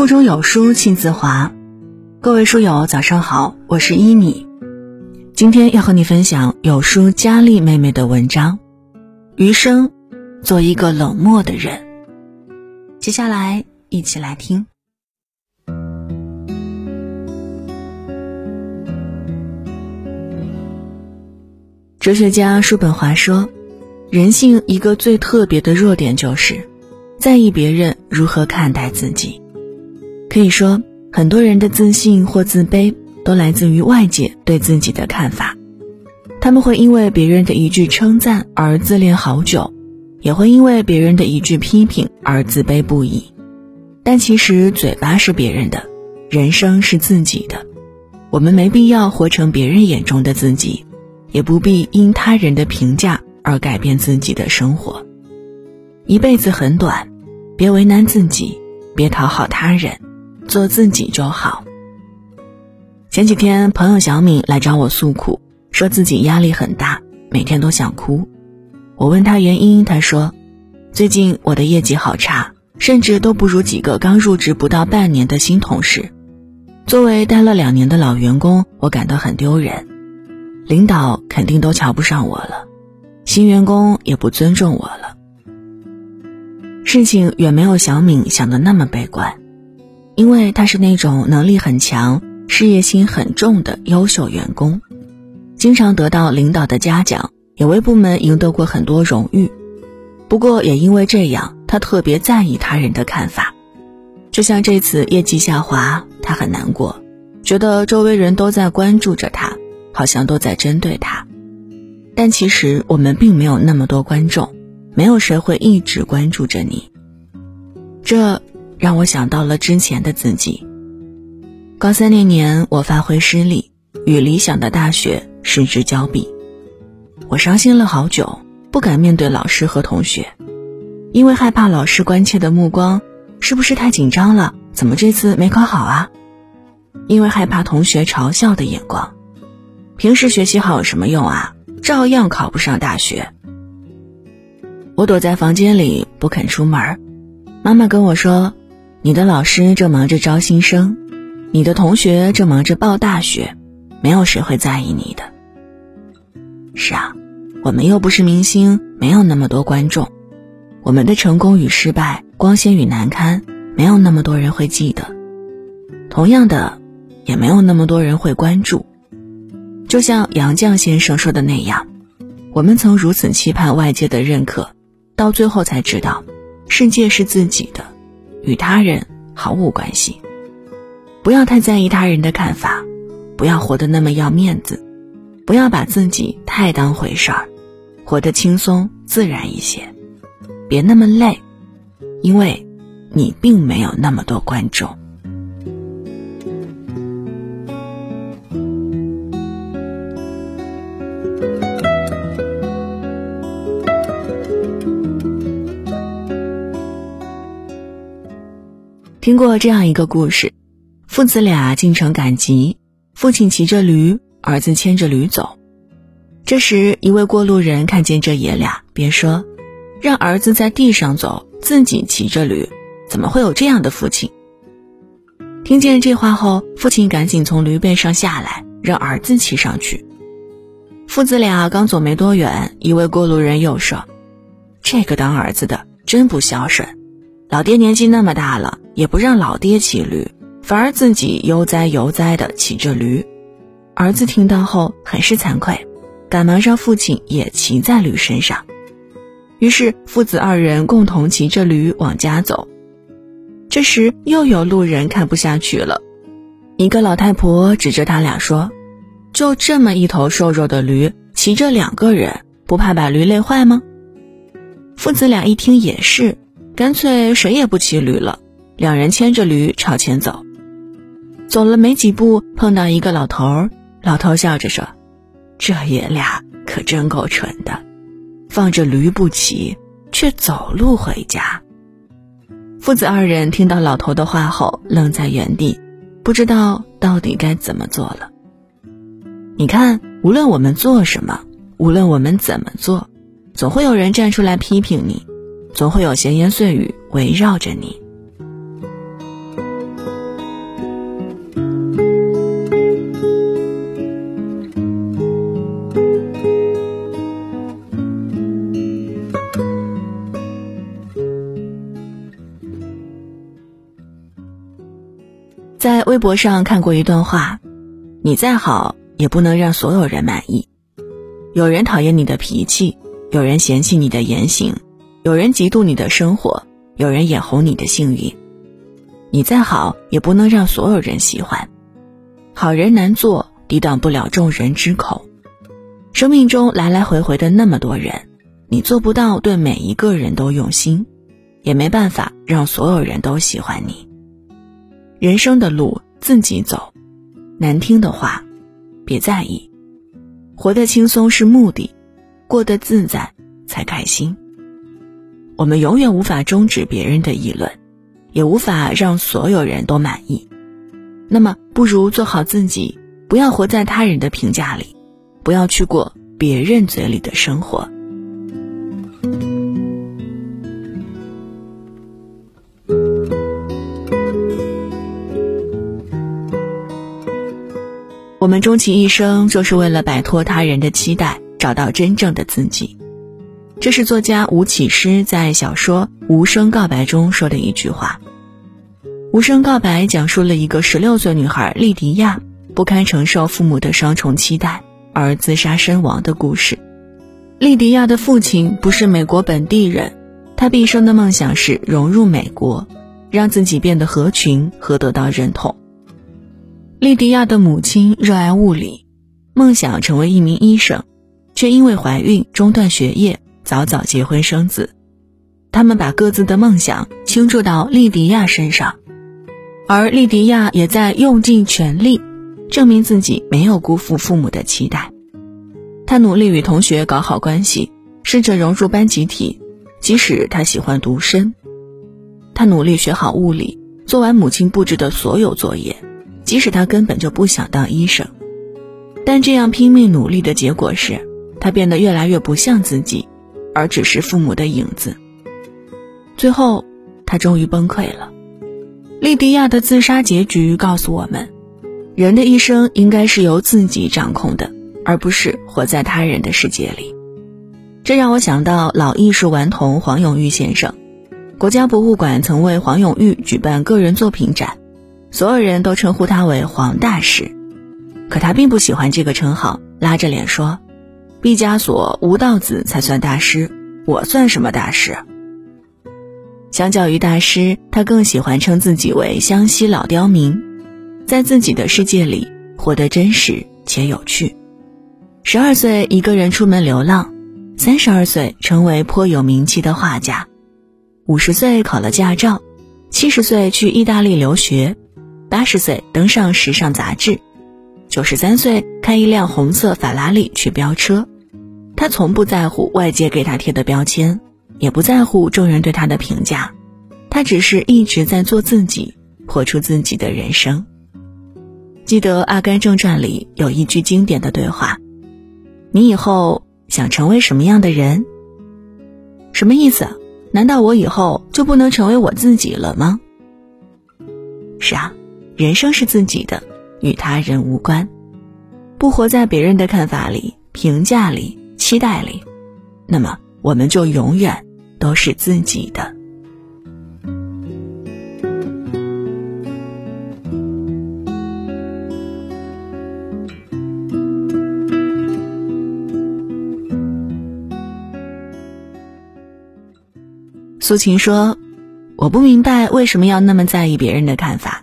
腹中有书气自华，各位书友早上好，我是伊米，今天要和你分享有书佳丽妹妹的文章，余生，做一个冷漠的人。接下来一起来听。哲学家叔本华说，人性一个最特别的弱点就是在意别人如何看待自己。可以说，很多人的自信或自卑都来自于外界对自己的看法。他们会因为别人的一句称赞而自恋好久，也会因为别人的一句批评而自卑不已。但其实，嘴巴是别人的，人生是自己的。我们没必要活成别人眼中的自己。也不必因他人的评价而改变自己的生活。一辈子很短，别为难自己，别讨好他人，做自己就好。前几天，朋友小敏来找我诉苦，说自己压力很大，每天都想哭。我问他原因，他说：“最近我的业绩好差，甚至都不如几个刚入职不到半年的新同事。作为待了两年的老员工，我感到很丢人。”领导肯定都瞧不上我了，新员工也不尊重我了。事情远没有小敏想的那么悲观，因为他是那种能力很强、事业心很重的优秀员工，经常得到领导的嘉奖，也为部门赢得过很多荣誉。不过也因为这样，他特别在意他人的看法。就像这次业绩下滑，他很难过，觉得周围人都在关注着他。好像都在针对他，但其实我们并没有那么多观众，没有谁会一直关注着你。这让我想到了之前的自己。高三那年，我发挥失利，与理想的大学失之交臂，我伤心了好久，不敢面对老师和同学，因为害怕老师关切的目光，是不是太紧张了？怎么这次没考好啊？因为害怕同学嘲笑的眼光。平时学习好有什么用啊？照样考不上大学。我躲在房间里不肯出门，妈妈跟我说：“你的老师正忙着招新生，你的同学正忙着报大学，没有谁会在意你的。”是啊，我们又不是明星，没有那么多观众，我们的成功与失败、光鲜与难堪，没有那么多人会记得。同样的，也没有那么多人会关注。就像杨绛先生说的那样，我们曾如此期盼外界的认可，到最后才知道，世界是自己的，与他人毫无关系。不要太在意他人的看法，不要活得那么要面子，不要把自己太当回事儿，活得轻松自然一些，别那么累，因为，你并没有那么多观众。听过这样一个故事，父子俩进城赶集，父亲骑着驴，儿子牵着驴走。这时，一位过路人看见这爷俩，便说：“让儿子在地上走，自己骑着驴，怎么会有这样的父亲？”听见这话后，父亲赶紧从驴背上下来，让儿子骑上去。父子俩刚走没多远，一位过路人又说：“这个当儿子的真不孝顺，老爹年纪那么大了。”也不让老爹骑驴，反而自己悠哉悠哉地骑着驴。儿子听到后很是惭愧，赶忙让父亲也骑在驴身上。于是父子二人共同骑着驴往家走。这时又有路人看不下去了，一个老太婆指着他俩说：“就这么一头瘦弱的驴，骑着两个人，不怕把驴累坏吗？”父子俩一听也是，干脆谁也不骑驴了。两人牵着驴朝前走，走了没几步，碰到一个老头儿。老头笑着说：“这爷俩可真够蠢的，放着驴不骑，却走路回家。”父子二人听到老头的话后，愣在原地，不知道到底该怎么做了。你看，无论我们做什么，无论我们怎么做，总会有人站出来批评你，总会有闲言碎语围绕着你。在微博上看过一段话：你再好，也不能让所有人满意。有人讨厌你的脾气，有人嫌弃你的言行，有人嫉妒你的生活，有人眼红你的幸运。你再好，也不能让所有人喜欢。好人难做，抵挡不了众人之口。生命中来来回回的那么多人，你做不到对每一个人都用心，也没办法让所有人都喜欢你。人生的路自己走，难听的话，别在意。活得轻松是目的，过得自在才开心。我们永远无法终止别人的议论，也无法让所有人都满意。那么，不如做好自己，不要活在他人的评价里，不要去过别人嘴里的生活。我们终其一生，就是为了摆脱他人的期待，找到真正的自己。这是作家吴启诗在小说《无声告白》中说的一句话。《无声告白》讲述了一个十六岁女孩莉迪亚不堪承受父母的双重期待而自杀身亡的故事。莉迪亚的父亲不是美国本地人，他毕生的梦想是融入美国，让自己变得合群和得到认同。莉迪亚的母亲热爱物理，梦想成为一名医生，却因为怀孕中断学业，早早结婚生子。他们把各自的梦想倾注到莉迪亚身上，而莉迪亚也在用尽全力，证明自己没有辜负父母的期待。她努力与同学搞好关系，试着融入班集体，即使她喜欢独身。她努力学好物理，做完母亲布置的所有作业。即使他根本就不想当医生，但这样拼命努力的结果是，他变得越来越不像自己，而只是父母的影子。最后，他终于崩溃了。莉迪亚的自杀结局告诉我们，人的一生应该是由自己掌控的，而不是活在他人的世界里。这让我想到老艺术顽童黄永玉先生。国家博物馆曾为黄永玉举办个人作品展。所有人都称呼他为黄大师，可他并不喜欢这个称号，拉着脸说：“毕加索、吴道子才算大师，我算什么大师？”相较于大师，他更喜欢称自己为湘西老刁民，在自己的世界里活得真实且有趣。十二岁一个人出门流浪，三十二岁成为颇有名气的画家，五十岁考了驾照，七十岁去意大利留学。八十岁登上时尚杂志，九十三岁开一辆红色法拉利去飙车。他从不在乎外界给他贴的标签，也不在乎众人对他的评价。他只是一直在做自己，活出自己的人生。记得《阿甘正传》里有一句经典的对话：“你以后想成为什么样的人？”什么意思？难道我以后就不能成为我自己了吗？是啊。人生是自己的，与他人无关。不活在别人的看法里、评价里、期待里，那么我们就永远都是自己的。苏秦说：“我不明白为什么要那么在意别人的看法。”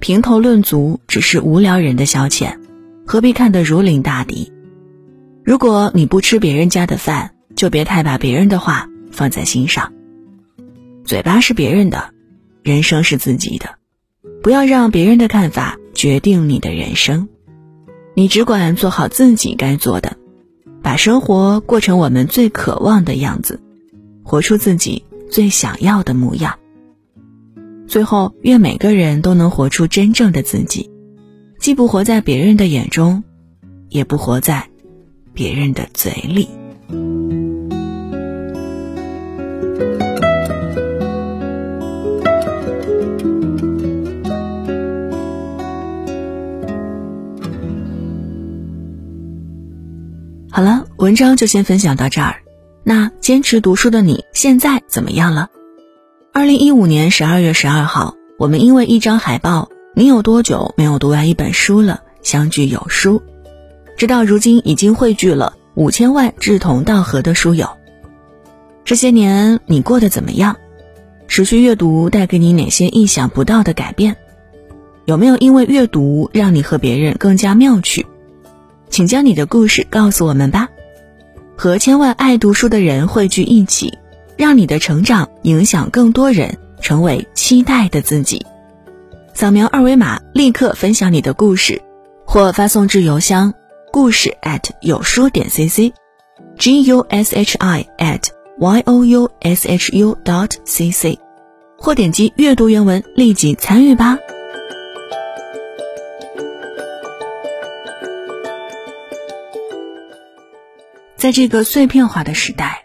评头论足只是无聊人的消遣，何必看得如临大敌？如果你不吃别人家的饭，就别太把别人的话放在心上。嘴巴是别人的，人生是自己的，不要让别人的看法决定你的人生。你只管做好自己该做的，把生活过成我们最渴望的样子，活出自己最想要的模样。最后，愿每个人都能活出真正的自己，既不活在别人的眼中，也不活在别人的嘴里。好了，文章就先分享到这儿。那坚持读书的你，现在怎么样了？二零一五年十二月十二号，我们因为一张海报《你有多久没有读完一本书了？相聚有书，直到如今已经汇聚了五千万志同道合的书友。这些年你过得怎么样？持续阅读带给你哪些意想不到的改变？有没有因为阅读让你和别人更加妙趣？请将你的故事告诉我们吧。和千万爱读书的人汇聚一起，让你的成长影响更多人，成为期待的自己。扫描二维码，立刻分享你的故事，或发送至邮箱故事有书点 cc，g u s h i at y o u s h u dot c c，或点击阅读原文立即参与吧。在这个碎片化的时代，